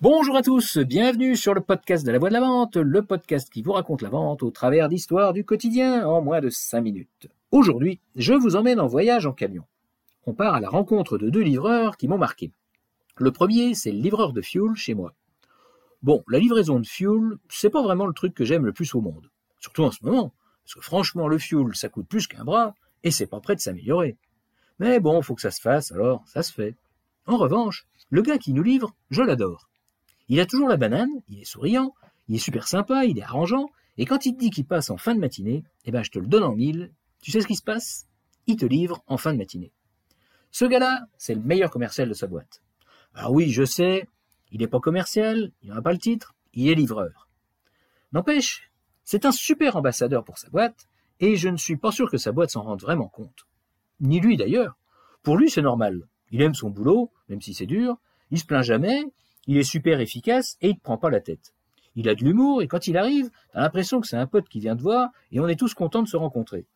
Bonjour à tous, bienvenue sur le podcast de la voix de la vente, le podcast qui vous raconte la vente au travers d'histoires du quotidien en moins de 5 minutes. Aujourd'hui, je vous emmène en voyage en camion. On part à la rencontre de deux livreurs qui m'ont marqué. Le premier, c'est le livreur de fuel chez moi. Bon, la livraison de fuel, c'est pas vraiment le truc que j'aime le plus au monde. Surtout en ce moment. Parce que franchement, le fuel, ça coûte plus qu'un bras, et c'est pas prêt de s'améliorer. Mais bon, faut que ça se fasse, alors ça se fait. En revanche, le gars qui nous livre, je l'adore. Il a toujours la banane, il est souriant, il est super sympa, il est arrangeant, et quand il te dit qu'il passe en fin de matinée, eh ben je te le donne en mille. Tu sais ce qui se passe? Il te livre en fin de matinée. Ce gars-là, c'est le meilleur commercial de sa boîte. Alors oui, je sais, il n'est pas commercial, il n'a pas le titre, il est livreur. N'empêche, c'est un super ambassadeur pour sa boîte, et je ne suis pas sûr que sa boîte s'en rende vraiment compte. Ni lui d'ailleurs. Pour lui, c'est normal. Il aime son boulot, même si c'est dur, il se plaint jamais, il est super efficace et il ne prend pas la tête. Il a de l'humour et quand il arrive, t'as l'impression que c'est un pote qui vient te voir et on est tous contents de se rencontrer.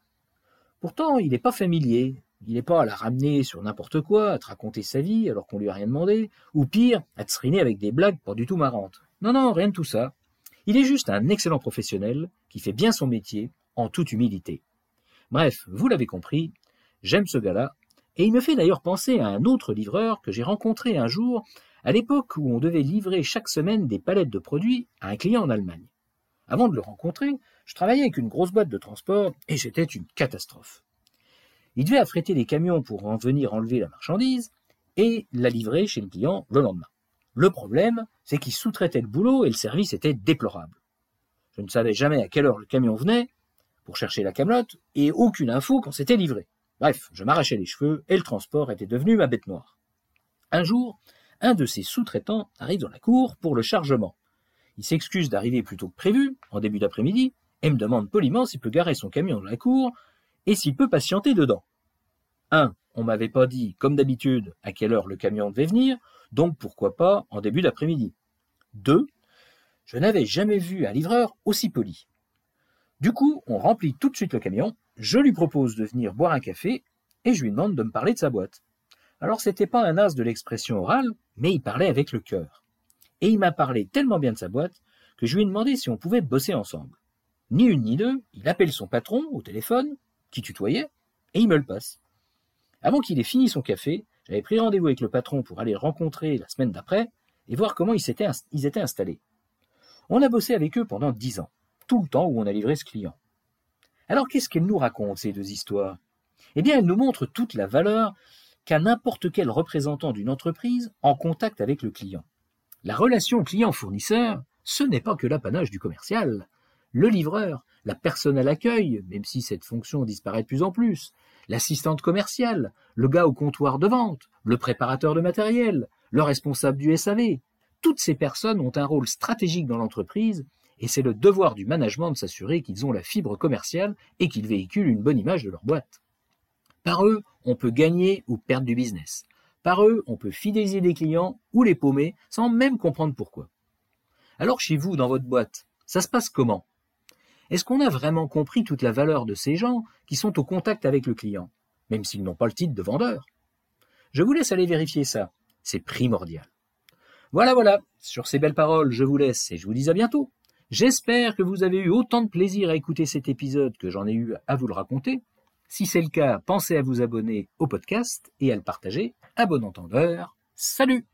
Pourtant, il n'est pas familier. Il n'est pas à la ramener sur n'importe quoi, à te raconter sa vie alors qu'on lui a rien demandé, ou pire, à te seriner avec des blagues pas du tout marrantes. Non, non, rien de tout ça. Il est juste un excellent professionnel qui fait bien son métier en toute humilité. Bref, vous l'avez compris, j'aime ce gars-là, et il me fait d'ailleurs penser à un autre livreur que j'ai rencontré un jour à l'époque où on devait livrer chaque semaine des palettes de produits à un client en Allemagne. Avant de le rencontrer, je travaillais avec une grosse boîte de transport et c'était une catastrophe. Il devait affréter des camions pour en venir enlever la marchandise et la livrer chez le client le lendemain. Le problème, c'est qu'il sous-traitait le boulot et le service était déplorable. Je ne savais jamais à quelle heure le camion venait pour chercher la camelote et aucune info quand c'était livré. Bref, je m'arrachais les cheveux et le transport était devenu ma bête noire. Un jour, un de ses sous-traitants arrive dans la cour pour le chargement. Il s'excuse d'arriver plus tôt que prévu, en début d'après-midi, et me demande poliment s'il peut garer son camion dans la cour et s'il peut patienter dedans. 1. On m'avait pas dit, comme d'habitude, à quelle heure le camion devait venir, donc pourquoi pas en début d'après-midi. 2. Je n'avais jamais vu un livreur aussi poli. Du coup, on remplit tout de suite le camion, je lui propose de venir boire un café, et je lui demande de me parler de sa boîte. Alors c'était pas un as de l'expression orale, mais il parlait avec le cœur. Et il m'a parlé tellement bien de sa boîte que je lui ai demandé si on pouvait bosser ensemble. Ni une ni deux, il appelle son patron au téléphone, qui tutoyait, et il me le passe. Avant qu'il ait fini son café, j'avais pris rendez-vous avec le patron pour aller le rencontrer la semaine d'après et voir comment ils étaient, ils étaient installés. On a bossé avec eux pendant dix ans, tout le temps où on a livré ce client. Alors qu'est-ce qu'elles nous racontent, ces deux histoires? Eh bien, elles nous montrent toute la valeur qu'à n'importe quel représentant d'une entreprise en contact avec le client. La relation client-fournisseur, ce n'est pas que l'apanage du commercial. Le livreur, la personne à l'accueil, même si cette fonction disparaît de plus en plus, l'assistante commerciale, le gars au comptoir de vente, le préparateur de matériel, le responsable du SAV, toutes ces personnes ont un rôle stratégique dans l'entreprise et c'est le devoir du management de s'assurer qu'ils ont la fibre commerciale et qu'ils véhiculent une bonne image de leur boîte. Par eux, on peut gagner ou perdre du business. Par eux, on peut fidéliser des clients ou les paumer sans même comprendre pourquoi. Alors chez vous, dans votre boîte, ça se passe comment? Est-ce qu'on a vraiment compris toute la valeur de ces gens qui sont au contact avec le client, même s'ils n'ont pas le titre de vendeur? Je vous laisse aller vérifier ça. C'est primordial. Voilà, voilà. Sur ces belles paroles, je vous laisse et je vous dis à bientôt. J'espère que vous avez eu autant de plaisir à écouter cet épisode que j'en ai eu à vous le raconter. Si c'est le cas, pensez à vous abonner au podcast et à le partager à bon entendeur. Salut